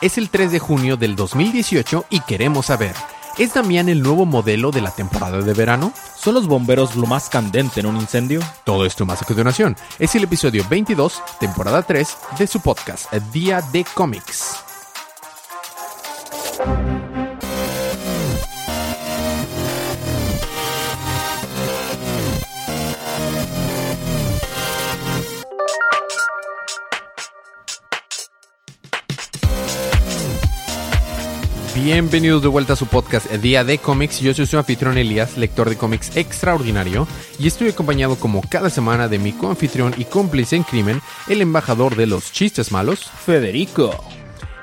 Es el 3 de junio del 2018 y queremos saber, ¿es Damián el nuevo modelo de la temporada de verano? ¿Son los bomberos lo más candente en un incendio? Todo esto más a continuación. Es el episodio 22, temporada 3 de su podcast, Día de Cómics. Bienvenidos de vuelta a su podcast Día de Cómics. Yo soy su anfitrión Elías, lector de cómics extraordinario, y estoy acompañado como cada semana de mi coanfitrión y cómplice en crimen, el embajador de los chistes malos, Federico.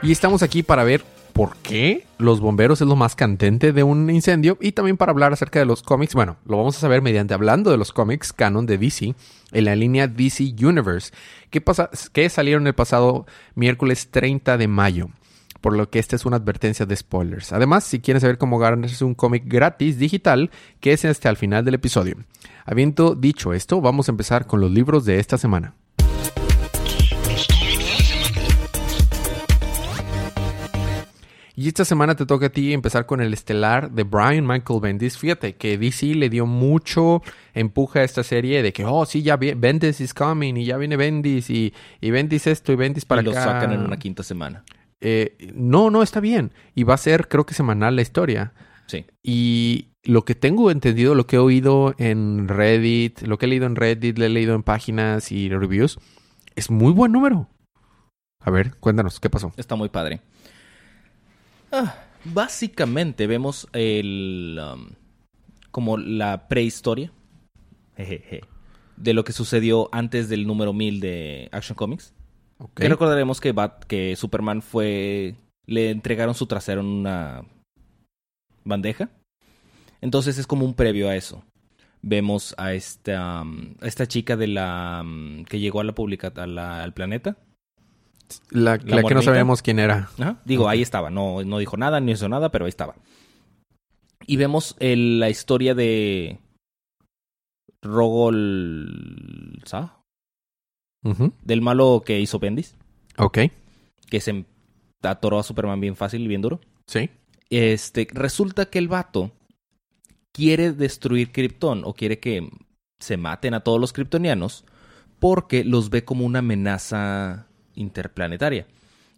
Y estamos aquí para ver por qué los bomberos es lo más candente de un incendio y también para hablar acerca de los cómics. Bueno, lo vamos a saber mediante hablando de los cómics canon de DC en la línea DC Universe, que, pasa, que salieron el pasado miércoles 30 de mayo por lo que esta es una advertencia de spoilers. Además, si quieren saber cómo ganarse un cómic gratis digital, que es este al final del episodio. Habiendo dicho esto, vamos a empezar con los libros de esta semana. Y esta semana te toca a ti empezar con el estelar de Brian Michael Bendis. Fíjate que DC le dio mucho empuje a esta serie de que, oh, sí, ya Bendis is coming y ya viene Bendis y, y Bendis esto y Bendis para y acá. lo sacan en una quinta semana. Eh, no, no está bien. Y va a ser, creo que semanal la historia. Sí. Y lo que tengo entendido, lo que he oído en Reddit, lo que he leído en Reddit, lo he leído en páginas y reviews, es muy buen número. A ver, cuéntanos, ¿qué pasó? Está muy padre. Ah, básicamente vemos el. Um, como la prehistoria. Jejeje. De lo que sucedió antes del número 1000 de Action Comics. Ok. Que recordaremos que, Bat- que Superman fue. Le entregaron su trasero en una bandeja. Entonces es como un previo a eso. Vemos a esta, um, a esta chica de la um, que llegó a la publica a la- al planeta. La, la que no sabemos quién era. Ajá. Digo, ahí estaba. No, no dijo nada, ni hizo nada, pero ahí estaba. Y vemos el- la historia de Rogol... Del malo que hizo Bendis. Ok, Que se atoró a Superman bien fácil y bien duro. sí. Este, resulta que el vato quiere destruir Krypton o quiere que se maten a todos los kryptonianos porque los ve como una amenaza interplanetaria.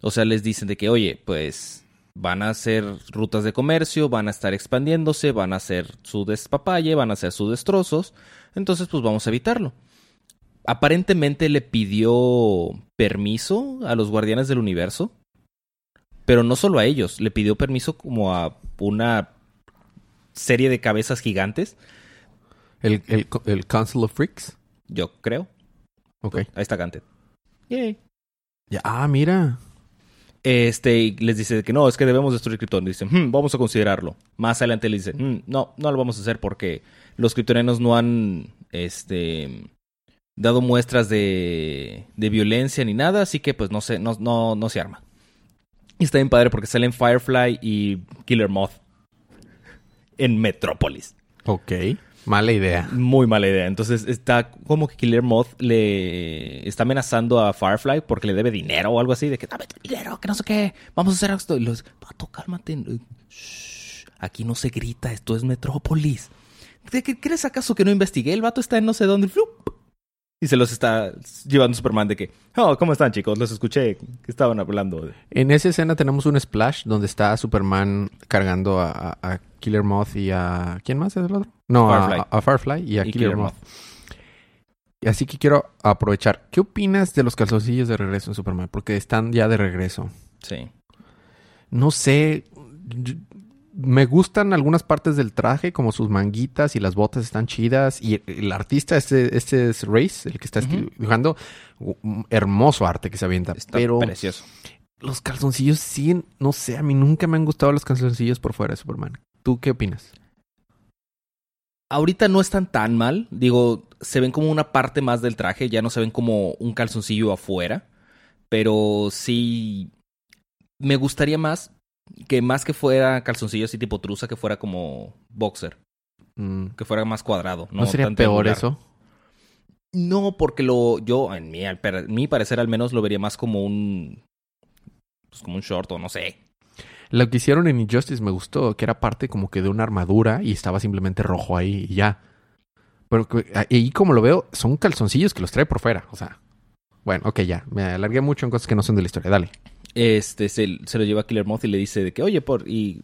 O sea, les dicen de que, oye, pues van a hacer rutas de comercio, van a estar expandiéndose, van a hacer su despapalle, van a hacer sus destrozos. Entonces, pues vamos a evitarlo. Aparentemente le pidió permiso a los guardianes del universo pero no solo a ellos, le pidió permiso como a una serie de cabezas gigantes, El, el, el Council of Freaks. yo creo. Ok. Ahí está Gantet. Yay. Ya, ah, mira. Este, y les dice que no, es que debemos destruir Krypton. Dicen, "Hmm, vamos a considerarlo. Más adelante le dicen, "Hmm, no, no lo vamos a hacer porque los kryptonianos no han, este, dado muestras de, de violencia ni nada, así que pues no se, no, no, no se arma. Y está bien padre porque salen Firefly y Killer Moth en Metrópolis. Ok. Mala idea. Muy mala idea. Entonces está como que Killer Moth le está amenazando a Firefly porque le debe dinero o algo así. De que dame tu dinero, que no sé qué. Vamos a hacer esto. Y los, vato, cálmate. Shh, aquí no se grita, esto es Metrópolis. ¿De qué crees acaso que no investigué? El vato está en no sé dónde. ¡flup! Y se los está llevando Superman de que, oh, ¿cómo están chicos? Los escuché que estaban hablando. de-". En esa escena tenemos un splash donde está Superman cargando a, a- a Killer Moth y a... ¿Quién más es el otro? No, a- Firefly. A, a Firefly y a Y Killer, Killer Moth. Y Así que quiero aprovechar. ¿Qué opinas de los calzoncillos de regreso en Superman? Porque están ya de regreso. Sí. No sé. Me gustan algunas partes del traje, como sus manguitas y las botas están chidas. Y el, artista, este, este es Race, el que está Ujú. dibujando. un Hermoso arte que se avienta. Está pero precioso. los calzoncillos sí, no sé, a mí nunca me han gustado los calzoncillos por fuera de Superman. ¿Tú qué opinas? Ahorita no están tan mal. Digo, se ven como una parte más del traje. Ya no se ven como un calzoncillo afuera. Pero sí. Me gustaría más que más que fuera calzoncillo así tipo truza, que fuera como boxer. Mm, Que fuera más cuadrado. ¿No, No, sería tan peor triangular. eso? No, porque lo. Yo, en mi, al mi parecer, al menos lo vería más como un. pues, como un short o no sé. Lo que hicieron en Injustice me gustó, que era parte como que de una armadura y estaba simplemente rojo ahí y ya. Pero ahí como lo veo, son calzoncillos que los trae por fuera. O sea, bueno, ok, ya. Me alargué mucho en cosas que no son de la historia. Dale. Este se, se lo lleva a Killer Moth y le dice de que, oye, por y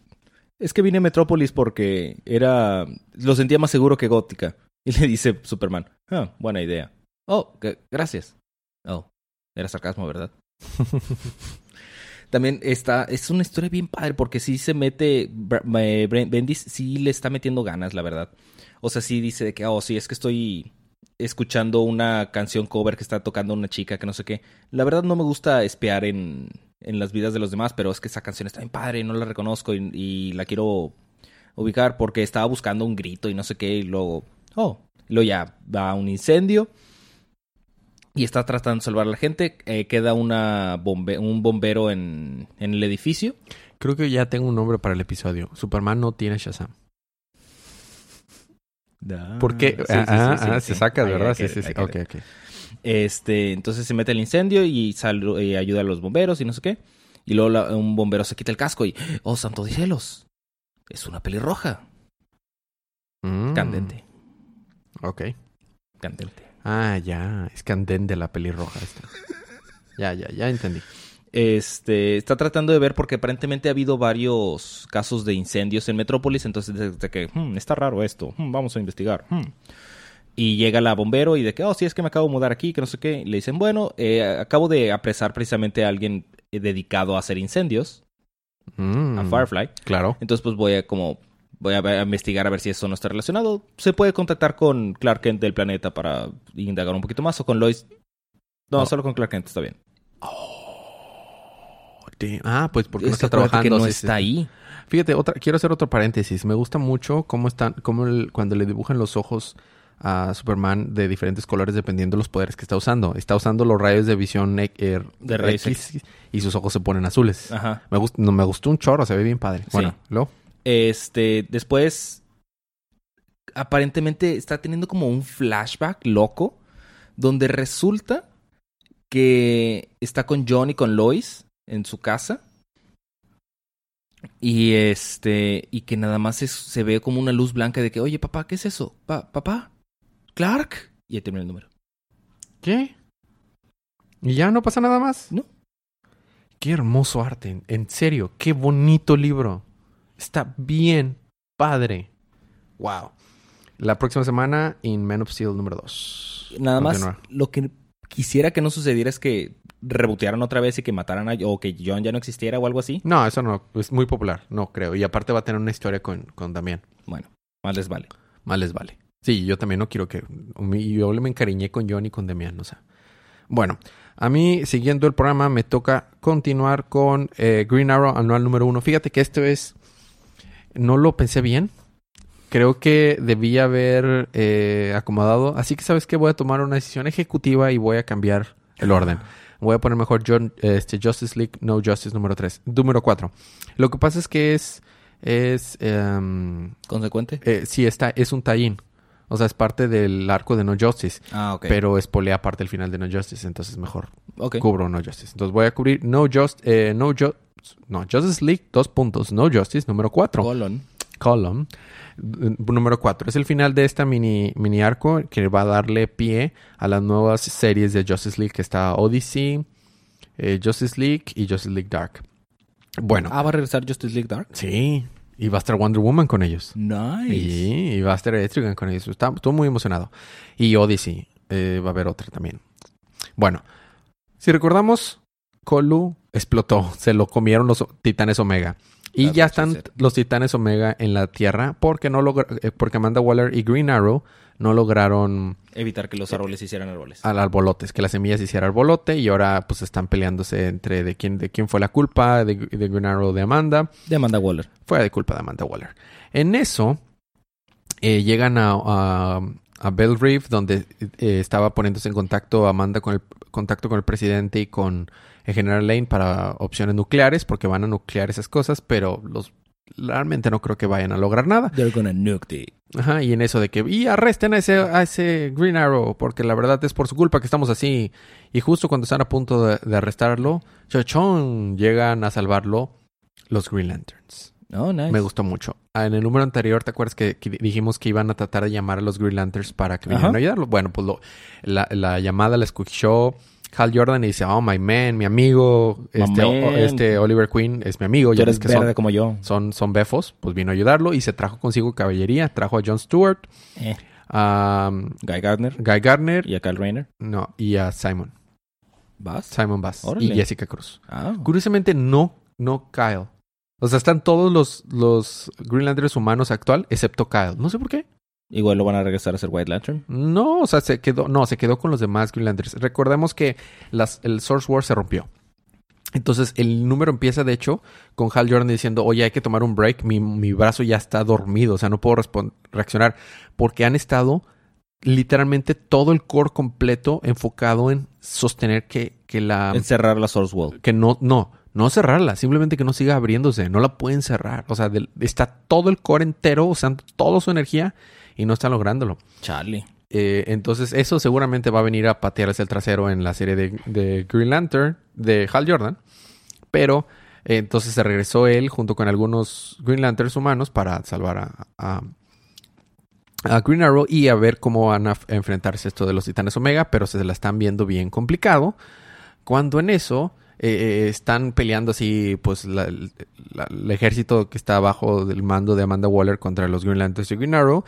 es que vine a Metrópolis porque era lo sentía más seguro que Gótica. Y le dice Superman, ah, buena idea. Oh, gracias. Oh, era sarcasmo, ¿verdad? También está, es una historia bien padre porque sí se mete, Bendis sí le está metiendo ganas, la verdad. O sea, sí dice de que, oh, sí, es que estoy escuchando una canción cover que está tocando una chica que no sé qué. La verdad no me gusta espiar en, en las vidas de los demás, pero es que esa canción está bien padre, no la reconozco y, y la quiero ubicar porque estaba buscando un grito y no sé qué y luego, oh, luego ya va un incendio y está tratando de salvar a la gente. Eh, queda una bombe un bombero en, en el edificio. Creo que ya tengo un nombre para el episodio. Superman no tiene Shazam. ¿Por qué? Sí, sí, ah, ah, sí. se saca, ¿verdad? Sí, sí, sí. ahí Ok, queda. ok. Este, entonces se mete el incendio y, sal- y ayuda a los bomberos y no sé qué. Y luego la- un bombero se quita el casco y, oh, santo de cielos, es una pelirroja. Mm, Candente, Ok. candente. Ah, ya. Es candente la pelirroja esta. ya, ya, ya entendí. Este, está tratando de ver porque aparentemente ha habido varios casos de incendios en Metrópolis, entonces desde que, "Hmm, está raro esto, hmm, vamos a investigar. hmm". Y llega la bombero y de que, oh, sí, es que me acabo de mudar aquí, que no sé qué. Y le dicen, bueno, eh, acabo de apresar precisamente a alguien dedicado a hacer incendios, Mm, a Firefly. Claro. Entonces, pues voy a como voy a, investigar a ver si eso no está relacionado. Se puede contactar con Clark Kent del planeta para indagar un poquito más o con Lois. No, Oh. solo con Clark Kent está bien. Te- Ah, pues porque no Es está trabajando. que no sí, está sí. ahí. Fíjate, otra, quiero hacer otro paréntesis. Me gusta mucho cómo están, cómo el- cuando le dibujan los ojos a Superman de diferentes colores dependiendo de los poderes que está usando. Está usando los rayos de visión eh, De rayos X y sus ojos se ponen azules. Ajá. Me, gust- no, me gustó un chorro, se ve bien padre. Sí. Bueno, luego. Este, después aparentemente está teniendo como un flashback loco donde resulta que está con John y con Lois en su casa. Y este, y que nada más es- se ve como una luz blanca de que, oye, papá, ¿qué es eso? Pa- papá, Clark. Y ahí termina el número. ¿Qué? ¿Y ya no pasa nada más? No. Qué hermoso arte. En- serio, qué bonito libro. Está bien padre. Wow. La próxima semana, in Man of Steel número 2. Nada más, lo que quisiera que no sucediera es que rebotearan otra vez y que mataran a, o que John ya no existiera o algo así. No, eso no. Es muy popular. No creo. Y aparte va a tener una historia con, con Damián. Bueno, más les vale. Más les vale. Sí, yo también no quiero que... Yo me encariñé con John y con Damián, o sea. Bueno, a mí, siguiendo el programa, me toca continuar con eh, Green Arrow anual número uno. Fíjate que esta vez no lo pensé bien. Creo que debía haber eh, acomodado. Así que, ¿sabes qué? Voy a tomar una decisión ejecutiva y voy a cambiar el orden. Voy a poner mejor John, este, Justice League No Justice número 3. Número 4. Lo que pasa es que es... es em, ¿Consecuente? eh, sí, está, es un tie-in. O sea, es parte del arco de No Justice. Ah, ok. Pero espolea parte del final de No Justice. Entonces mejor cubro No Justice. Entonces voy a cubrir No Just, eh, No Ju- no, Justice League, dos puntos. No Justice, número 4. Colon. Column. Número 4. Es el final de esta mini, mini arco que va a darle pie a las nuevas series de Justice League que está Odyssey, eh, Justice League y Justice League Dark. Bueno, Ah, ¿va a regresar Justice League Dark? sí. Y va a estar Wonder Woman con ellos. Nice. Y va a estar Etrigan con eso. Está, estoy muy emocionado. Y Odyssey, eh, va a haber otra también. Bueno, si recordamos, Kolu explotó. Se lo comieron los titanes Omega. Y ya están los titanes Omega en la Tierra porque no logra- eh, porque Amanda Waller y Green Arrow no lograron Evitar que los árboles hicieran árboles. al arbolotes, que las semillas hiciera arbolote y ahora pues están peleándose entre de quién, de quién fue la culpa, de, de Green Arrow de Amanda De Amanda Waller. fue de culpa de Amanda Waller. En eso, eh, llegan a, a, a Bell Reef, donde eh, estaba poniéndose en contacto Amanda con el contacto con el presidente y con el general Lane para opciones nucleares, porque van a nuclear esas cosas, pero los realmente no creo que vayan a lograr nada. They're gonna nuke the... Ajá, y en eso de que, y arresten a ese, a ese Green Arrow, porque la verdad es por su culpa que estamos así. Y justo cuando están a punto de, de arrestarlo, chochón, llegan a salvarlo los Green Lanterns. Oh, nice. Me gustó mucho. Ah, En el número anterior, ¿te acuerdas que, que dijimos que iban a tratar de llamar a los Green Lanterns para que vinieran a ayudarlo? Bueno, pues lo- la, la llamada la escuchó Hal Jordan y dice, oh, my man, mi amigo, My este, o- este Oliver Queen es mi amigo. Ya eres que verde son, como yo. son, son befos. Pues vino a ayudarlo y se trajo consigo caballería. Trajo a Jon Stewart, Eh. a Guy Gardner Guy Gardner y a Kyle Rayner. no, y a Simon. ¿Vas? Simon Bass y. Jessica Cruz. Ah. Curiosamente, no, no Kyle. O sea, están todos los, los Green Lanterns humanos actual, excepto Kyle. No sé por qué. Igual lo van a regresar a ser White Lantern. No, o sea, se quedó, no, se quedó con los demás Green Lanterns. Recordemos que las, el Source War se rompió. Entonces, el número empieza, de hecho, con Hal Jordan diciendo, oye, hay que tomar un break, mi, mi brazo ya está dormido, o sea, no puedo reaccionar, porque han estado literalmente todo el core completo enfocado en sostener que, que la... Encerrar la Source World. que no, no, no cerrarla, simplemente que no siga abriéndose, no la pueden cerrar. O sea, está todo el core entero usando toda su energía y no están lográndolo. Charlie. Eh, entonces, eso seguramente va a venir a patearse el trasero en la serie de, de Green Lantern de Hal Jordan. Pero eh, entonces se regresó él junto con algunos Green Lanterns humanos para salvar a, a- a Green Arrow y a ver cómo van a enfrentarse esto de los Titanes Omega, pero se la están viendo bien complicado. Cuando en eso eh, están peleando así, pues la- el- la- el ejército que está bajo del mando de Amanda Waller contra los Green Lanterns y Green Arrow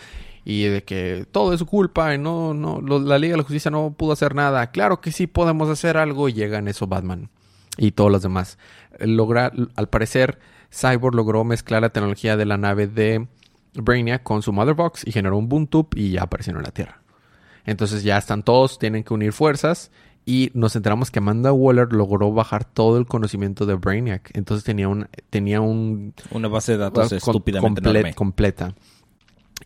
y de que todo es su culpa y no, no, lo- la Liga de la Justicia no pudo hacer nada. Claro que sí podemos hacer algo y llega en eso Batman y todos los demás. Logra, al parecer, Cyborg logró mezclar la tecnología de la nave de Brainiac con su Mother Box y generó un boom tube y ya aparecieron en la Tierra. Entonces ya están todos, tienen que unir fuerzas y nos enteramos que Amanda Waller logró bajar todo el conocimiento de Brainiac. Entonces tenía un, tenía un Una base de datos con- estúpidamente comple- enorme. completa.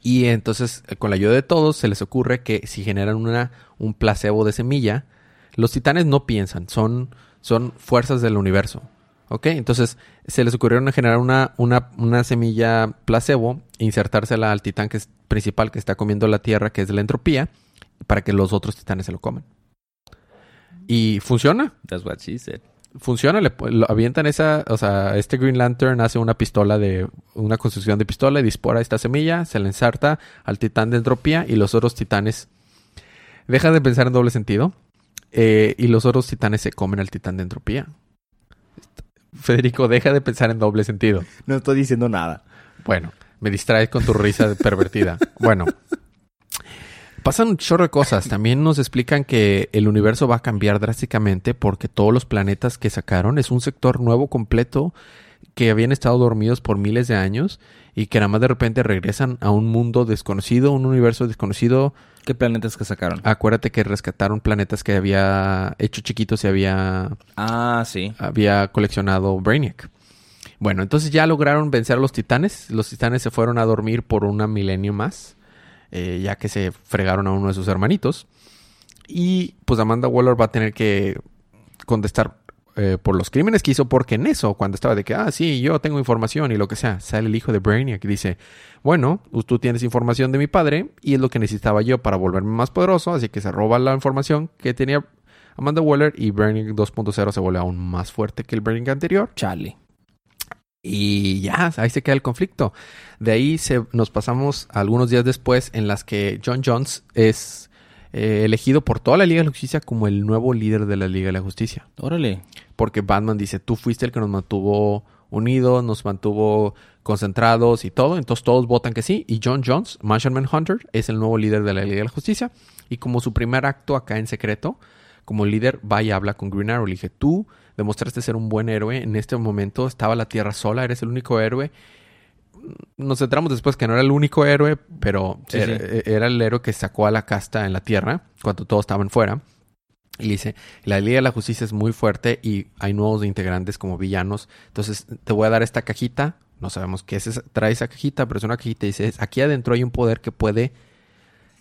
Y entonces, eh, con la ayuda de todos, se les ocurre que si generan una, un placebo de semilla, los titanes no piensan, son, son fuerzas del universo. ¿Ok? Entonces, se les ocurrió generar una, una, una semilla placebo, insertársela al titán que es principal que está comiendo la tierra, que es la entropía, para que los otros titanes se lo coman. Y funciona That's what she said. Funciona, le lo avientan esa, o sea, este Green Lantern hace una pistola de, una construcción de pistola y dispara esta semilla, se la ensarta al titán de entropía y los otros titanes dejan de pensar en doble sentido eh, y los otros titanes se comen al titán de entropía. Federico, deja de pensar en doble sentido. No estoy diciendo nada. Bueno, me distraes con tu risa pervertida. Bueno. Pasan un chorro de cosas. También nos explican que el universo va a cambiar drásticamente porque todos los planetas que sacaron es un sector nuevo completo que habían estado dormidos por miles de años y que nada más de repente regresan a un mundo desconocido, un universo desconocido. ¿Qué planetas que sacaron? Acuérdate que rescataron planetas que había hecho chiquitos y había Ah, sí. había coleccionado Brainiac. Bueno, entonces ya lograron vencer a los titanes. Los titanes se fueron a dormir por una milenio más, eh, ya que se fregaron a uno de sus hermanitos. Y pues Amanda Waller va a tener que contestar eh, por los crímenes que hizo, porque en eso, cuando estaba de que, ah, sí, yo tengo información y lo que sea, sale el hijo de Brainiac y dice, bueno, tú tienes información de mi padre y es lo que necesitaba yo para volverme más poderoso, así que se roba la información que tenía Amanda Waller y Brainiac 2.0 se vuelve aún más fuerte que el Brainiac anterior. Charlie. Y ya, ahí se queda el conflicto. De ahí se, nos pasamos algunos días después en las que John Jones es eh, elegido por toda la Liga de la Justicia como el nuevo líder de la Liga de la Justicia. Órale. Porque Batman dice, tú fuiste el que nos mantuvo unidos, nos mantuvo concentrados y todo. Entonces todos votan que sí. Y John Jones, Martian Manhunter, es el nuevo líder de la Liga de la Justicia. Y como su primer acto acá en secreto, como líder, va y habla con Green Arrow. Le dije, tú demostraste ser un buen héroe. En este momento estaba la Tierra sola, eres el único héroe. Nos centramos después que no era el único héroe, pero Sí, era, sí. era el héroe que sacó a la casta en la Tierra cuando todos estaban fuera. Y le dice, la Liga de la Justicia es muy fuerte y hay nuevos integrantes como villanos. Entonces te voy a dar esta cajita. No sabemos qué es esa- trae esa cajita, pero es una cajita y dice, aquí adentro hay un poder que puede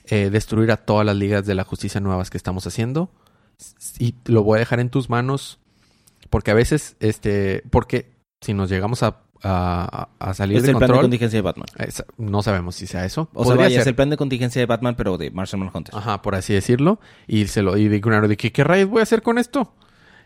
eh, destruir a todas las ligas de la justicia nuevas que estamos haciendo. Y lo voy a dejar en tus manos porque a veces, este, porque si nos llegamos a, a, a salir Es de el plan de control. contingencia de Batman. No sabemos si sea eso. O sea, vaya, es el plan de contingencia de Batman, pero de Martian Manhunter. Ajá, por así decirlo. Y se lo y de de que, ¿qué rayos voy a hacer con esto?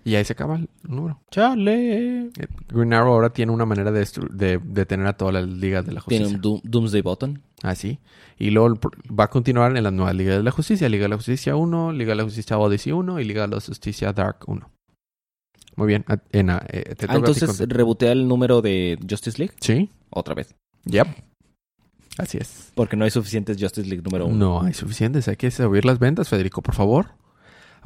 Y ahí se acaba el número. Chale. Eh, Green Arrow ahora tiene una manera de, de detener a todas las ligas de la Tiene justicia. un Doom- Doomsday Button. Así. Y luego va a continuar en las nuevas ligas de la justicia. Liga de la Justicia 1, Liga de la Justicia Odyssey 1 y Liga de la Justicia Dark 1. Muy bien. en, ah, eh, te Ah, entonces rebotea el número de Justice League Sí. otra vez. Yep. Así es. Porque no hay suficientes Justice League número uno. No hay suficientes. Hay que subir las ventas, Federico, por favor.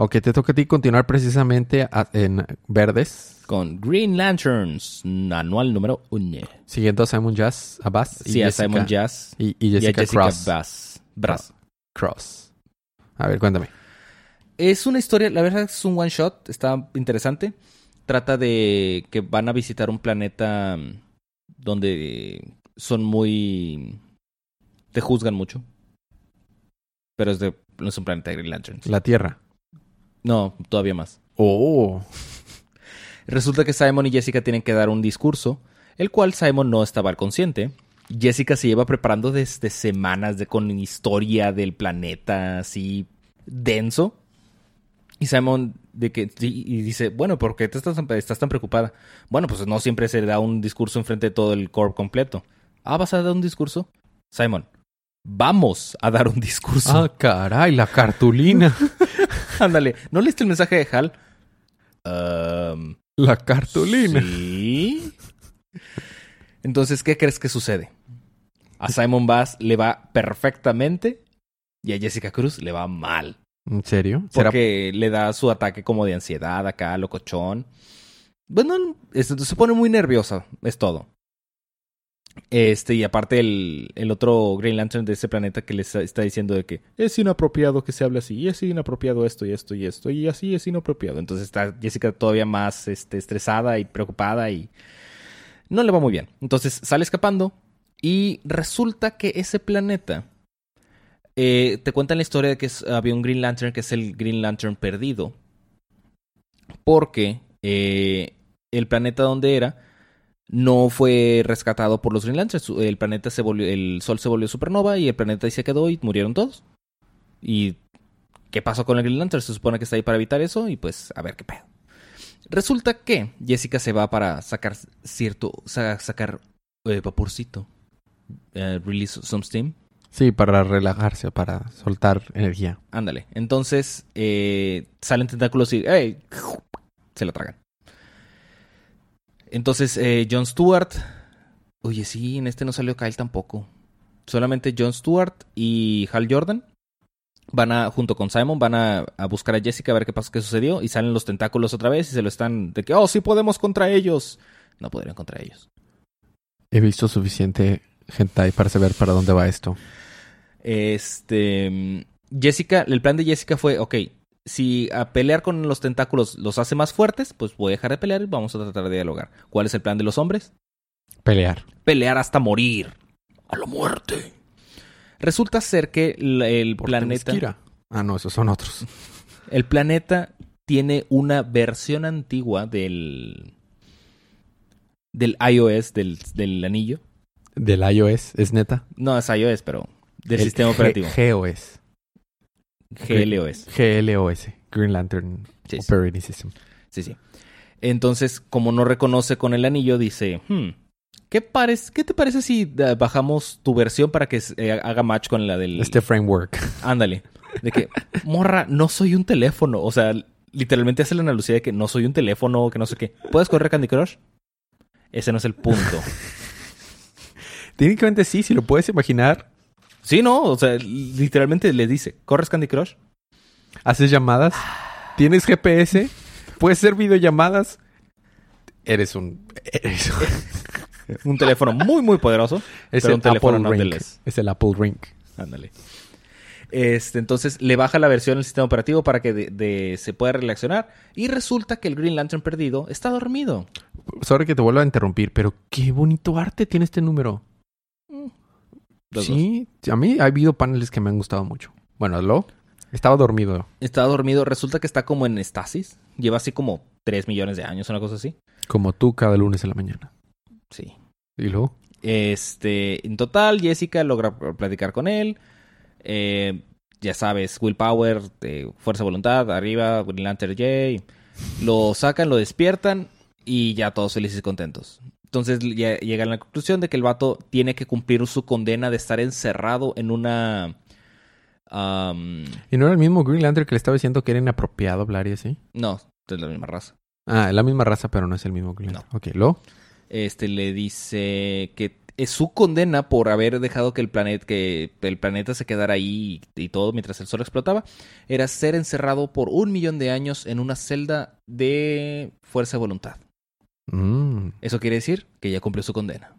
Aunque te toca a ti continuar precisamente a- en verdes, Con Green Lanterns, anual número uno. siguiendo a Simon Jazz, a Bass y Sí, a Simon Jazz y, y y a Jessica, Jessica Cross. Bass. Brass. Cross. A ver, cuéntame. Es una historia, la verdad es un one shot, está interesante. Trata de que van a visitar un planeta mm, donde son muy... te juzgan mucho. Pero es de... no es un planeta de Green Lanterns. La Tierra. No, todavía más. Oh. Resulta que Simon y Jessica tienen que dar un discurso, el cual Simon no estaba al consciente. Jessica se lleva preparando desde semanas de, con historia del planeta así denso. Y Simon de que, y dice, bueno, ¿por qué te estás, tan- estás tan preocupada? Bueno, pues no siempre se da un discurso enfrente de todo el corp completo. Ah, ¿vas a dar un discurso? Simon, vamos a dar un discurso. Ah, caray, la cartulina. Ándale, ¿no leíste el mensaje de Hal? Um, la cartulina. Sí. Entonces, ¿qué crees que sucede? A Simon Bass le va perfectamente y a Jessica Cruz le va mal. ¿En serio? ¿Será Porque le da su ataque como de ansiedad acá, locochón. Bueno, es- se pone muy nerviosa, es todo. Este, y aparte el, otro Green Lantern de ese planeta que les está diciendo de que es inapropiado que se hable así, y es inapropiado esto y esto y esto, y así es inapropiado. Entonces está Jessica todavía más este, estresada y preocupada y no le va muy bien. Entonces sale escapando y resulta que ese planeta eh, te cuentan la historia de que había un Green Lantern que es el Green Lantern perdido. Porque eh, el planeta donde era no fue rescatado por los Green Lanterns. El planeta se volvió, el sol se volvió supernova y el planeta ahí se quedó y murieron todos. ¿Y qué pasó con el Green Lantern? Se supone que está ahí para evitar eso y pues a ver qué pedo. Resulta que Jessica se va para sacar cierto, sa- sacar eh, vaporcito. Eh, release some steam. Sí, para relajarse, para soltar energía. Ándale. Entonces eh, salen tentáculos y se la tragan. Entonces eh, John Stewart. Oye, sí, en este no salió Kyle tampoco. Solamente John Stewart y Hal Jordan van a, junto con Simon, van a, a buscar a Jessica a ver qué pasó, qué sucedió. Y salen los tentáculos otra vez y se lo están de que, oh, sí podemos contra ellos. No podrían contra ellos. He visto suficiente hentai para saber para dónde va esto. Este. mm, Jessica, el plan de Jessica fue: ok, si a pelear con los tentáculos los hace más fuertes, pues voy a dejar de pelear y vamos a tratar de dialogar. ¿Cuál es el plan de los hombres? Pelear. Pelear hasta morir. A la muerte. Resulta ser que el, planeta. Themyscira. Ah, no, esos son otros. El planeta tiene una versión antigua del. del iOS, del, del anillo. Del iOS, ¿es neta? No es iOS, pero del El sistema G- operativo. GOS. GLOS. GLOS. Green Lantern Sí, sí. Operating System. Sí, sí. Entonces, como no reconoce con el anillo, dice, hmm, ¿qué, parec- ¿qué te parece si eh, bajamos tu versión para que eh, haga match con la del... Este framework. Ándale. De que, morra, no soy un teléfono. O sea, literalmente hace la analogía de que no soy un teléfono, que no sé qué. ¿Puedes correr Candy Crush? Ese no es el punto. Técnicamente sí, si lo puedes imaginar. Sí, no, o sea, literalmente le dice, ¿corres Candy Crush? Haces llamadas. Tienes GPS. Puedes hacer videollamadas. Eres un... Eres un- Un teléfono muy, muy poderoso. es pero el un teléfono Apple no Ring. Es el Apple Ring. Ándale. Este, entonces le baja la versión del sistema operativo para que de- de- se pueda relacionar. Y resulta que el Green Lantern perdido está dormido. Sorry que te vuelva a interrumpir, pero qué bonito arte tiene este número. Sí, a mí ha habido paneles que me han gustado mucho. Bueno, lo estaba dormido. Está dormido. Resulta que está como en estasis. Lleva así como 3 millones de años, una cosa así. Como tú cada lunes en la mañana. Sí. ¿Y luego? Este, en total, Jessica logra platicar con él. Eh, ya sabes, willpower, eh, fuerza de voluntad, arriba, Green Lantern J. Lo sacan, lo despiertan y ya todos felices y contentos. Entonces ya llegan a la conclusión de que el vato tiene que cumplir su condena de estar encerrado en una... ¿Y no era el mismo Green Lantern que le estaba diciendo que era inapropiado hablar y así? no, es la misma raza. Ah, es la misma raza, pero no es el mismo Green Lantern. Ok, luego. Este le dice que es su condena por haber dejado que el planeta que el planeta se quedara ahí y, y todo mientras el sol explotaba era ser encerrado por un millón de años en una celda de fuerza de voluntad. Mm, Eso quiere decir que ya cumplió su condena.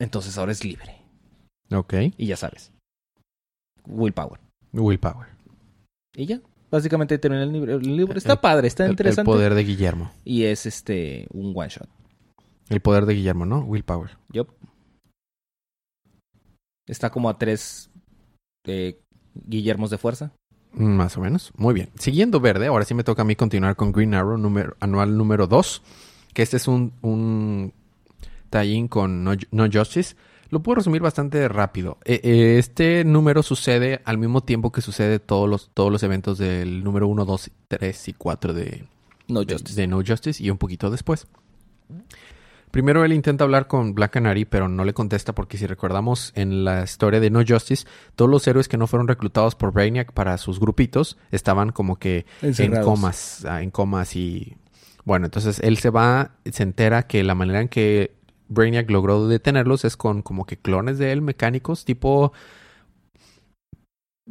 Entonces ahora es libre. ok. Y ya sabes. Willpower. Willpower. Y ya. Básicamente termina el libro. El libro está El- padre, está El- El, interesante. poder de Guillermo. Y es este un one shot. El poder de Guillermo, ¿no? Willpower. Yup. Está como a tres eh, Guillermos de fuerza. Mm, Más o menos. Muy bien. Siguiendo verde, ahora sí me toca a mí continuar con Green Arrow número, anual número 2. Que este es un, un tie-in con no, No Justice. Lo puedo resumir bastante rápido. Eh, eh, este número sucede al mismo tiempo que sucede todos los, todos los eventos del número 1, 2, 3 y 4 de, No de- Justice. de No Justice y un poquito después. Primero él intenta hablar con Black Canary, pero no le contesta porque si recordamos en la historia de No Justice, todos los héroes que no fueron reclutados por Brainiac para sus grupitos estaban como que en comas, ah, en comas y bueno, entonces él se va, se entera que la manera en que Brainiac logró detenerlos es con como que clones de él mecánicos, tipo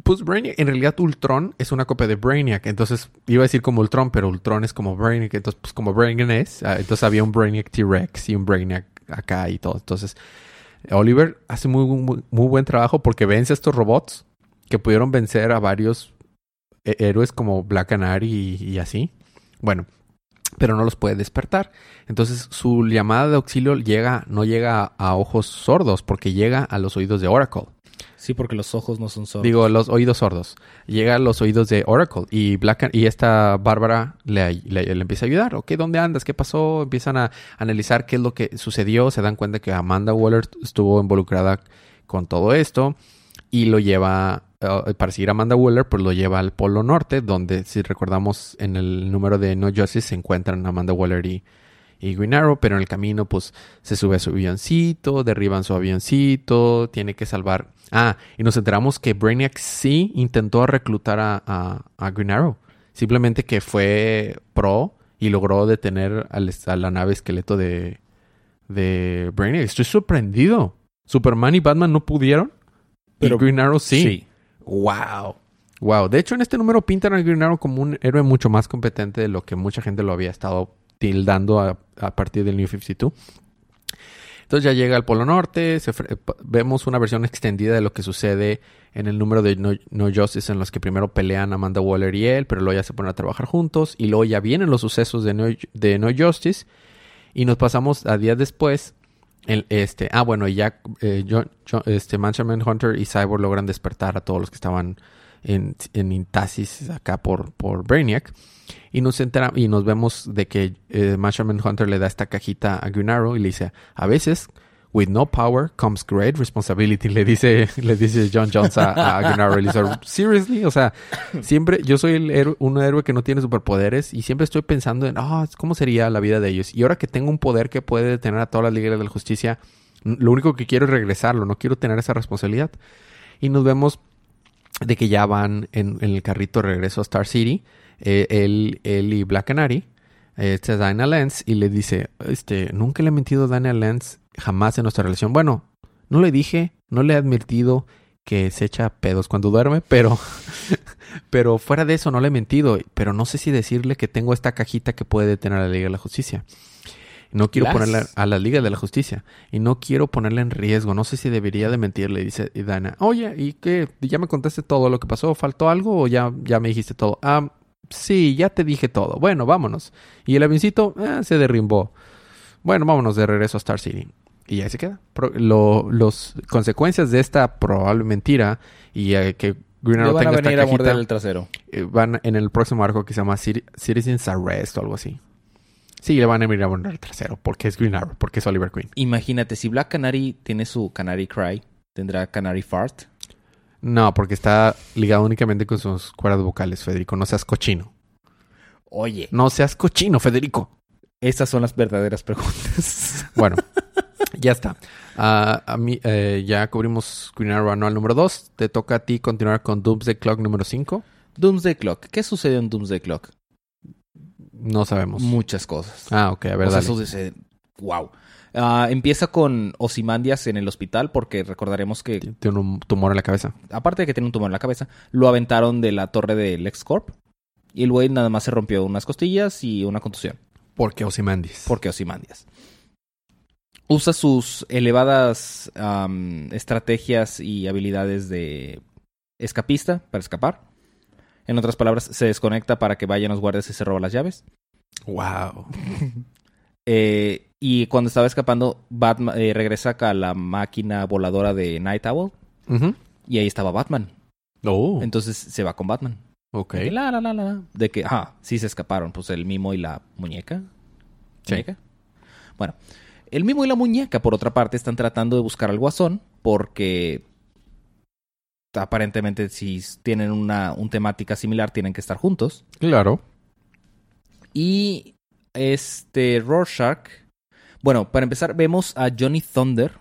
pues Brainiac, en realidad Ultron es una copia de Brainiac, entonces iba a decir como Ultron, pero Ultron es como Brainiac, entonces pues como Brainiac es, ah, entonces había un Brainiac T-Rex y un Brainiac acá y todo, entonces Oliver hace muy, muy, buen trabajo porque vence a estos robots que pudieron vencer a varios he- héroes como Black Canary y, y así, bueno, pero no los puede despertar, entonces su llamada de auxilio llega, no llega a, ojos sordos porque llega a los oídos de Oracle. Sí, porque los ojos no son sordos. Digo, los oídos sordos. Llega a los oídos de Oracle y Black y esta Bárbara le, le- le empieza a ayudar. Ok, ¿dónde andas? ¿Qué pasó? Empiezan a analizar qué es lo que sucedió. Se dan cuenta que Amanda Waller estuvo involucrada con todo esto y lo lleva, eh, para seguir a Amanda Waller, pues lo lleva al Polo Norte, donde si recordamos en el número de No Justice se encuentran Amanda Waller y, y Green Arrow, pero en el camino pues se sube a su avioncito, derriban su avioncito, tiene que salvar... Ah, y nos enteramos que Brainiac sí intentó reclutar a, a, a Green Arrow. Simplemente que fue pro y logró detener al a la nave esqueleto de, de Brainiac. Estoy sorprendido. Superman y Batman no pudieron. Pero- y Green Arrow sí. Sí. Wow. Wow. De hecho, en este número pintan a Green Arrow como un héroe mucho más competente de lo que mucha gente lo había estado tildando a, a partir del New 52. Entonces ya llega al Polo Norte, p- vemos una versión extendida de lo que sucede en el número de no, No Justice en los que primero pelean Amanda Waller y él, pero luego ya se ponen a trabajar juntos y luego ya vienen los sucesos de No, de no Justice y nos pasamos a días después. El, este, ah, bueno, y ya eh, este, Manchman Hunter y Cyborg logran despertar a todos los que estaban en, en Intasis acá por, por Brainiac. Y nos entera, y nos vemos de que eh, Hunter le da esta cajita a Green Arrow y le dice, a veces, with no power comes great responsibility. Le dice, le dice John Jones a, a dice, seriously, o sea, siempre, yo soy el un héroe que no tiene superpoderes y siempre estoy pensando en, ah, ¿cómo sería la vida de ellos? Y ahora que tengo un poder que puede detener a todas las ligas de la justicia, lo único que quiero es regresarlo, no quiero tener esa responsabilidad. Y nos vemos de que ya van en, el carrito de regreso a Star City, eh, él, él y Black Canary, eh, esta es Dinah Lance, y le dice, este, nunca le he mentido a Dinah Lance jamás en nuestra relación. Bueno, no le dije, no le he advertido que se echa pedos cuando duerme, pero, pero fuera de eso no le he mentido, pero no sé si decirle que tengo esta cajita que puede detener a la Liga de la Justicia. No quiero Las- ponerla a la Liga de la Justicia y no quiero ponerla en riesgo. No sé si debería de mentirle, dice Dana. Oye, ¿y qué? ¿Ya me contaste todo lo que pasó? ¿Faltó algo o ya, ya me dijiste todo? Ah, sí, ya te dije todo. Bueno, vámonos. Y el avioncito ah, se derrimbó. Bueno, vámonos de regreso a Star City. Y ahí se queda. Lo- los consecuencias de esta probable mentira y eh, que Green Arrow van a tenga esta venir a morder cajita el trasero. eh, van en el próximo arco que se llama Citi- Citizens Arrest o algo así. Sí, le van a venir a poner el trasero porque es Green Arrow, porque es Oliver Queen. Imagínate, si Black Canary tiene su Canary Cry, ¿tendrá Canary Fart? No, porque está ligado únicamente con sus cuerdas vocales, Federico. No seas cochino. Oye, No seas cochino, Federico. estas son las verdaderas preguntas. Bueno, ya está. A mí, eh, ya cubrimos Green Arrow anual número 2. Te toca a ti continuar con Doomsday Clock número 5. Doomsday Clock. ¿Qué sucedió en Doomsday Clock? No sabemos. Muchas cosas. Ah, ok, a ver, o sea, eso dice, wow. Ah, empieza con Osimandias en el hospital porque recordaremos que, Tiene un tumor en la cabeza. aparte de que tiene un tumor en la cabeza, lo aventaron de la torre del LexCorp y el güey nada más se rompió unas costillas y una contusión. Porque Ozymandias. Porque Osimandias. Usa sus elevadas estrategias y habilidades de escapista para escapar. En otras palabras, se desconecta para que vayan los guardias y se roba las llaves. Wow. Eh, y cuando estaba escapando, Batman eh, regresa a la máquina voladora de Night Owl y ahí estaba Batman. Oh, Entonces se va con Batman. ok. De que la, la, la, la, de que, ah, sí se escaparon. Pues el mimo y la muñeca. Sí. ¿Muñeca? Bueno, el mimo y la muñeca, por otra parte, están tratando de buscar al guasón porque aparentemente si tienen una un temática similar tienen que estar juntos. Claro. Y este Rorschach. Bueno, para empezar, vemos a Johnny Thunder.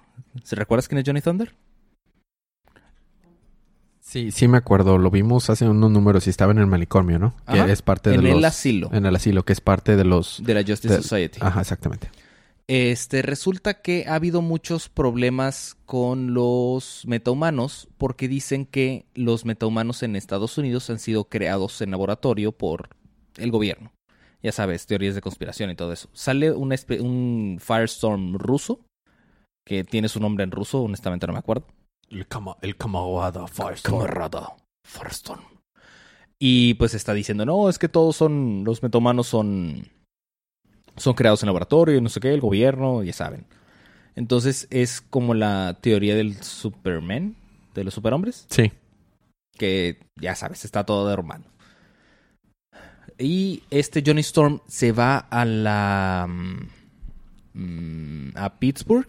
¿Se recuerdas quién es Johnny Thunder? Sí, sí me acuerdo. Lo vimos hace unos números y estaba en el manicomio, ¿no? Ajá. Que es parte de En los... el asilo En el asilo, que es parte de los... de la Justice de- Society. Ajá, exactamente. Este, resulta que ha habido muchos problemas con los metahumanos porque dicen que los metahumanos en Estados Unidos han sido creados en laboratorio por el gobierno. Ya sabes, teorías de conspiración y todo eso. Sale un Firestorm ruso que tiene su nombre en ruso, honestamente no me acuerdo. El, cama, el camarada Camarada Firestorm. Y pues está diciendo, no, es que todos son, los metahumanos son, son creados en laboratorio y no sé qué, el gobierno, ya saben. Entonces es como la teoría del Superman, de los superhombres, Sí. que ya sabes, está todo derrumbando. Y este Johnny Storm se va a la... mm, a Pittsburgh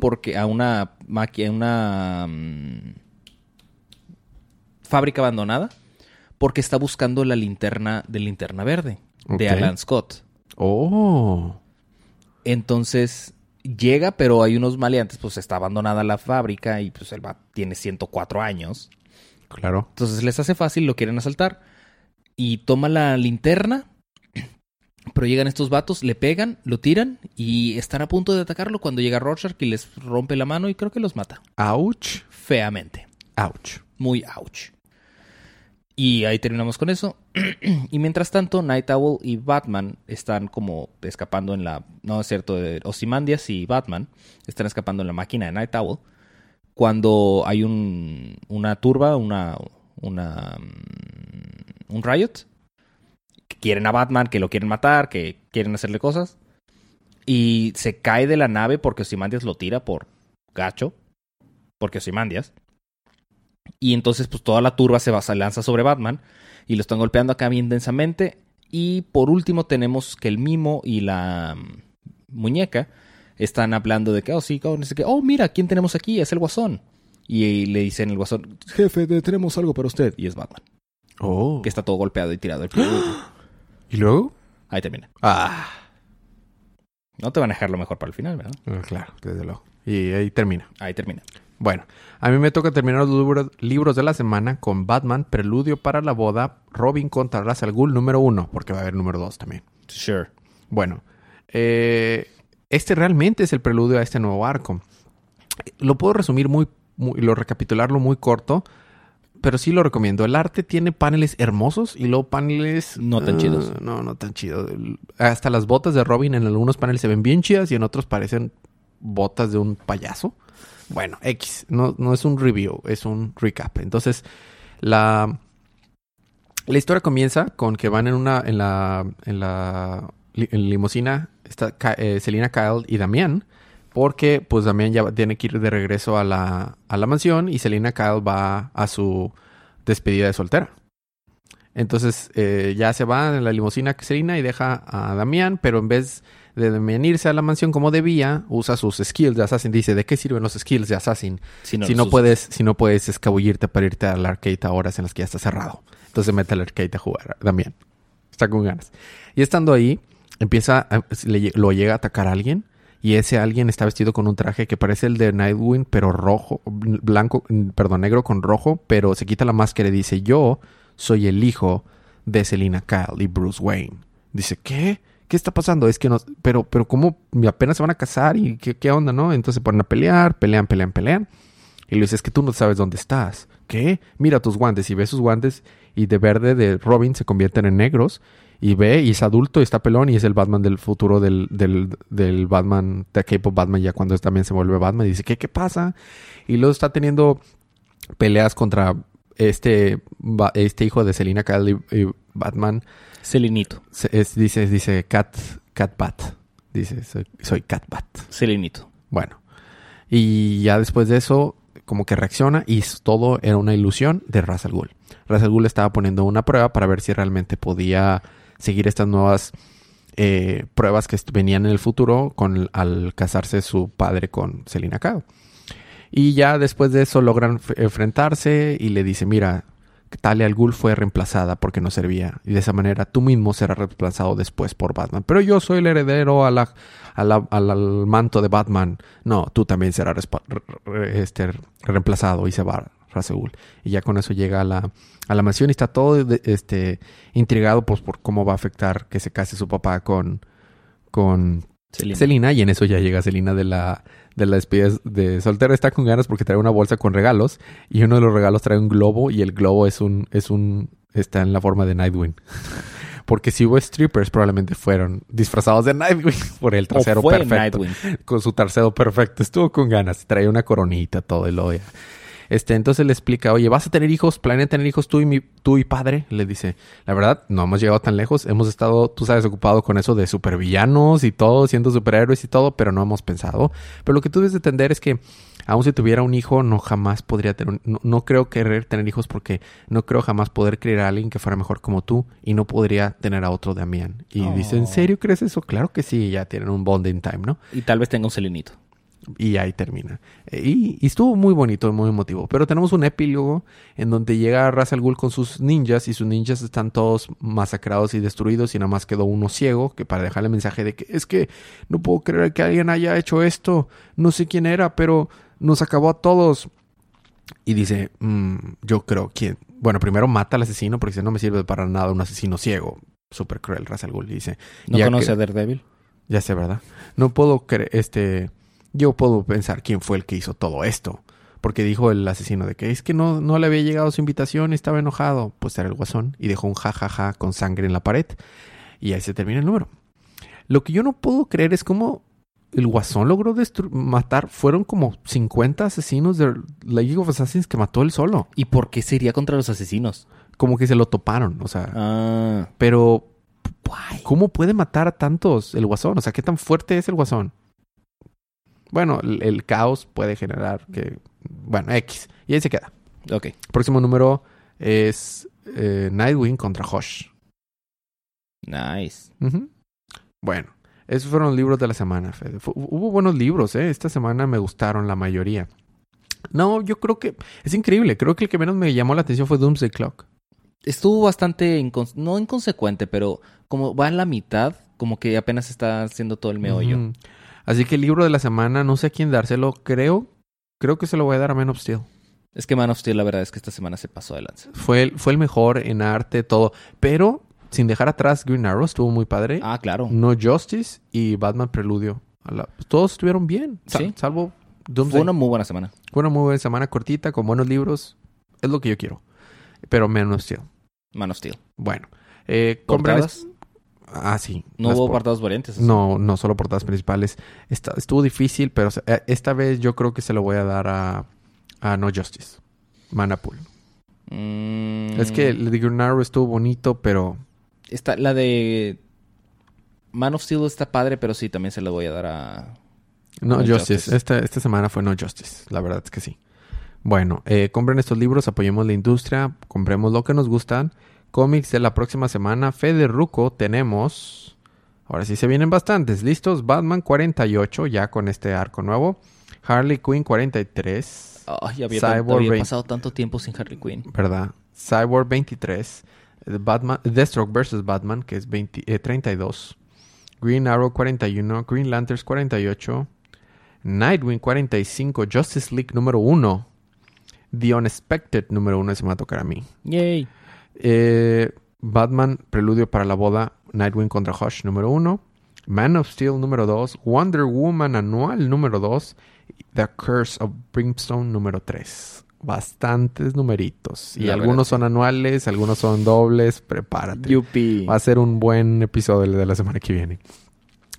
porque a una máquina, una mm, fábrica abandonada, porque está buscando la linterna de linterna verde de. Alan Scott. Oh. Entonces llega, pero hay unos maleantes, pues está abandonada la fábrica y pues él va, tiene 104 años. Claro. Entonces les hace fácil, lo quieren asaltar y toma la linterna. Pero llegan estos vatos, le pegan, lo tiran y están a punto de atacarlo cuando llega Rorschach y les rompe la mano y creo que los mata. Ouch. Feamente. Ouch. Muy ouch. Y ahí terminamos con eso. y mientras tanto, Night Owl y Batman están como escapando en la. No es cierto, eh, Ozymandias y Batman están escapando en la máquina de Night Owl. Cuando hay un, una turba, una. una mm, un riot. Que quieren a Batman, que lo quieren matar, que quieren hacerle cosas. Y se cae de la nave porque Ozymandias lo tira por gacho. Porque Ozymandias. Y entonces, pues toda la turba se, va, se lanza sobre Batman y lo están golpeando acá bien densamente. Y por último, tenemos que el mimo y la mm, muñeca están hablando de que, oh, sí, sé qué. Oh, mira, ¿quién tenemos aquí? Es el guasón. Y le dicen el guasón, jefe, te- tenemos algo para usted. Y es Batman, Oh. que está todo golpeado y tirado. ¿Y luego? Ahí termina. Ah. No te van a dejar lo mejor para el final, ¿verdad? Ah, Claro, desde luego. Y ahí termina. Ahí termina. Bueno, a mí me toca terminar los libros, libros de la semana con Batman, Preludio para la Boda, Robin contra Ra's al Ghul número uno, porque va a haber número dos también. Sure. Bueno, eh, este realmente es el preludio a este nuevo arco. Lo puedo resumir muy, muy, lo recapitularlo muy corto, pero sí lo recomiendo. El arte tiene paneles hermosos y luego paneles No tan ah, chidos. No, no tan chidos. Hasta las botas de Robin en algunos paneles se ven bien chidas y en otros parecen botas de un payaso. Bueno, X, no, no es un review, es un recap. Entonces, la, la historia comienza con que van en una, en la, en la en limusina, está eh, Selina, Kyle y Damián, porque pues Damián ya tiene que ir de regreso a la, a la mansión y Selina Kyle va a su despedida de soltera. Entonces eh, ya se va en la limusina Selina y deja a Damián, pero en vez de Damián irse a la mansión como debía, usa sus skills de Assassin. Dice, ¿de qué sirven los skills de Assassin? Si no si puedes, si no puedes escabullirte para irte al arcade a horas en las que ya está cerrado. Entonces mete al arcade a jugar Damián. Está con ganas. Y estando ahí, empieza, a- le lle- lo llega a atacar a alguien. Y ese alguien está vestido con un traje que parece el de Nightwing, pero rojo, blanco, perdón, negro con rojo, pero se quita la máscara y dice, yo soy el hijo de Selina Kyle y Bruce Wayne. Dice, ¿qué? ¿Qué está pasando? Es que no, pero, pero ¿cómo apenas se van a casar y qué, qué onda, no? Entonces se ponen a pelear, pelean, pelean, pelean. Y le dice, es que tú no sabes dónde estás. ¿Qué? Mira tus guantes. Y ve sus guantes y de verde de Robin se convierten en negros. Y ve, y es adulto, y está pelón, y es el Batman del futuro del, del, del Batman, de of Batman, ya cuando también se vuelve Batman. Y dice, ¿qué, qué pasa? Y luego está teniendo peleas contra este, este hijo de Selina Kyle y Batman. Selinito. Es- dice, dice Cat, Cat Bat. Dice, soy, soy Cat Bat. Selinito. Bueno. Y ya después de eso, como que reacciona y todo era una ilusión de Ra's al Ghul. Ra's al Ghul estaba poniendo una prueba para ver si realmente podía seguir estas nuevas eh, pruebas que venían en el futuro con, al casarse su padre con Selina Kyle. Y ya después de eso logran enfrentarse y le dice, mira, Talia al Ghul fue reemplazada porque no servía. Y de esa manera tú mismo serás reemplazado después por Batman. Pero yo soy el heredero a al, al manto de Batman. No, tú también serás este, reemplazado y se va Ra's al Ghul. Y ya con eso llega a la, a la mansión y está todo este, intrigado pues, por cómo va a afectar que se case su papá con, con Selina y en eso ya llega Selina de la de la despedida de soltera está con ganas porque trae una bolsa con regalos y uno de los regalos trae un globo y el globo es un es un está en la forma de Nightwing. Porque si hubo strippers probablemente fueron disfrazados de Nightwing por el O trasero fue perfecto Nightwing. con su trasero perfecto. Estuvo con ganas. Traía una coronita, todo y lo ya. Este, entonces le explica, oye, ¿vas a tener hijos? ¿Planea tener hijos tú y mi, tú y padre? Le dice, la verdad, no hemos llegado tan lejos. Hemos estado, tú sabes, ocupado con eso de supervillanos y todo, siendo superhéroes y todo, pero no hemos pensado. Pero lo que tú debes de entender es que, aun si tuviera un hijo, no jamás podría tener, un- no, no creo querer tener hijos porque no creo jamás poder criar a alguien que fuera mejor como tú y no podría tener a otro Damián. Y Oh. dice, ¿en serio crees eso? Claro que sí, ya tienen un bonding time, ¿no? Y tal vez tenga un Selinito. Y ahí termina. Eh, Y, y estuvo muy bonito, muy emotivo. Pero tenemos un epílogo en donde llega Ra's al Ghul con sus ninjas y sus ninjas están todos masacrados y destruidos y nada más quedó uno ciego que para dejarle el mensaje de que es que no puedo creer que alguien haya hecho esto. No sé quién era, pero nos acabó a todos. Y dice, "Mm, yo creo quién. Bueno, primero mata al asesino porque dice, no me sirve para nada un asesino ciego. Súper cruel Ra's al Ghul. Y dice, ¿No "Ya conoce que- a Daredevil? ya sé, ¿verdad? No puedo creer, este, yo puedo pensar quién fue el que hizo todo esto. Porque dijo el asesino de que es que no, no le había llegado su invitación y estaba enojado. Pues era el guasón y dejó un jajaja con sangre en la pared. Y ahí se termina el número. Lo que yo no puedo creer es cómo el guasón logró matar. Fueron como 50 asesinos de League of Assassins que mató él solo. ¿Y por qué sería contra los asesinos? Como que se lo toparon, o sea. Ah, Pero, ¿cómo puede matar a tantos el guasón? O sea, ¿qué tan fuerte es el guasón? Bueno, el, el caos puede generar que... Bueno, X. Y ahí se queda. ok. Próximo número es eh, Nightwing contra Hush. Nice. Bueno, esos fueron los libros de la semana, Fede. Hubo buenos libros, ¿eh? Esta semana me gustaron la mayoría. No, yo creo que... Es increíble. Creo que el que menos me llamó la atención fue Doomsday Clock. Estuvo bastante, incon- no inconsecuente, pero como va en la mitad, como que apenas está haciendo todo el meollo. Así que el libro de la semana, no sé a quién dárselo. Creo... Creo que se lo voy a dar a Man of Steel. Es que Man of Steel, la verdad es que esta semana se pasó de lanza. Fue el, fue el mejor en arte, todo. Pero, sin dejar atrás Green Arrow, estuvo muy padre. Ah, claro. No Justice y Batman Preludio. La- todos estuvieron bien. Sal- Sí. Salvo Doomsday. Fue una muy buena semana. Fue una muy buena semana cortita, con buenos libros. Es lo que yo quiero. Pero Man of Steel. Man of Steel. Bueno. Eh, compren Ah, sí. No hubo por- apartados variantes. No, no solo portadas principales. Esta- estuvo difícil, pero eh, esta vez yo creo que se lo voy a dar a, a No Justice. Manapool. Mm, Es que el de Green Arrow estuvo bonito, pero Está, la de Man of Steel está padre, pero sí, también se la voy a dar a... No No Justice. Justice. Esta, esta semana fue No Justice. La verdad es que sí. Bueno, eh, compren estos libros, apoyemos la industria, compremos lo que nos gustan, Cómics de la próxima semana. Fede Ruco tenemos... Ahora sí se vienen bastantes. ¿Listos? Batman 48, ya con este arco nuevo. Harley Quinn 43. Ay, había, Cyborg había pasado tanto tiempo sin Harley Quinn. ¿Verdad? Cyborg 23. eh, Batman, Deathstroke vs. Batman, que es 20 eh, 32. Green Arrow 41. Green Lanterns 48. Nightwing 45. Justice League número 1. The Unexpected número 1. Ese me va a tocar a mí. Yay. Eh, Batman, Preludio para la Boda, Nightwing contra Hush, número 1. Man of Steel, número 2. Wonder Woman anual, número 2. The Curse of Brimstone, número 3. Bastantes numeritos. Y La algunos son anuales, algunos son dobles. Prepárate. Yupi. Va a ser un buen episodio de la semana que viene.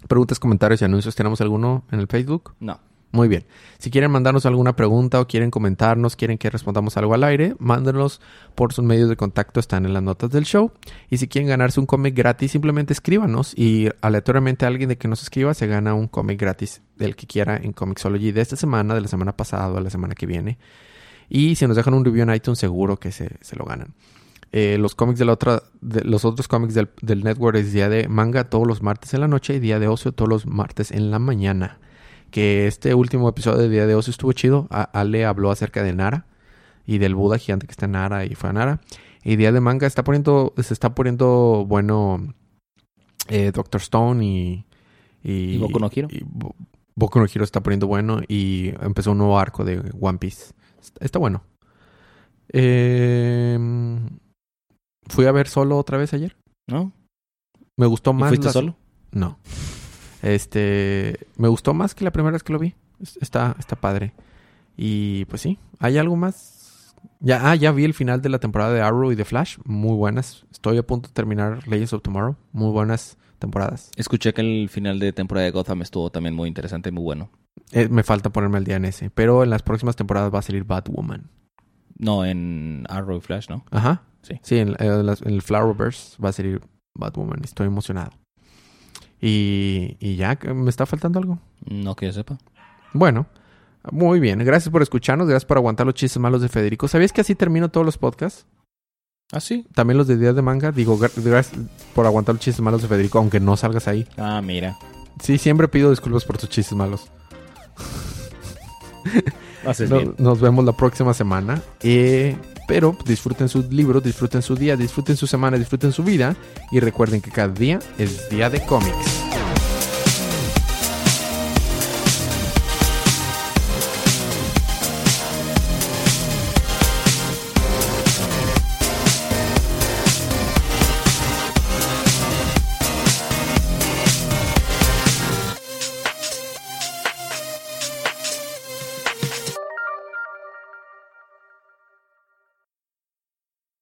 Preguntas, comentarios y anuncios. ¿Tenemos alguno en el Facebook? No. Muy bien. Si quieren mandarnos alguna pregunta o quieren comentarnos, quieren que respondamos algo al aire, mándenlos por sus medios de contacto, están en las notas del show. Y si quieren ganarse un cómic gratis, simplemente escríbanos y aleatoriamente alguien de que nos escriba se gana un cómic gratis del que quiera en Comixology de esta semana, de la semana pasada o de la semana que viene. Y si nos dejan un review en iTunes, seguro que se, se lo ganan. Eh, los cómics de la otra, de los otros cómics del, del network es día de manga todos los martes en la noche y día de ocio todos los martes en la mañana que este último episodio de Día de Ocio estuvo chido. A- Ale habló acerca de Nara y del Buda gigante que está en Nara y fue a Nara. Y Día de Manga está poniendo, se está poniendo bueno eh, Doctor Stone y... Y, ¿Y Boku no Hero? y Bo- Boku no Hero está poniendo bueno y empezó un nuevo arco de One Piece. Está, está bueno. Eh, fui a ver solo otra vez ayer. ¿No? Me gustó ¿Y más. fuiste las- solo? no. Este, me gustó más que la primera vez que lo vi. Es- Está, está padre. Y pues sí, ¿hay algo más? Ya, ah, ya vi el final de la temporada de Arrow y de Flash. Muy buenas. Estoy a punto de terminar Legends of Tomorrow. Muy buenas temporadas. Escuché que el final de temporada de Gotham estuvo también muy interesante y muy bueno. Eh, me falta ponerme al día en ese. Pero en las próximas temporadas va a salir Batwoman. No, en Arrow y Flash, ¿no? Ajá. Sí. Sí, en, en las- en el Flowerverse va a salir Batwoman. Estoy emocionado. Y, y ya, ¿me está faltando algo? No que yo sepa. Bueno, muy bien. Gracias por escucharnos. Gracias por aguantar los chistes malos de Federico. ¿Sabías que así termino todos los podcasts? ¿Ah, sí? También los de Días de Manga. Digo, gra- gracias por aguantar los chistes malos de Federico, aunque no salgas ahí. Ah, mira. Sí, siempre pido disculpas por tus chistes malos. Haces No- bien. nos vemos la próxima semana. Eh, pero disfruten sus libros, disfruten su día, disfruten su semana, disfruten su vida. Y recuerden que cada día es día de cómics.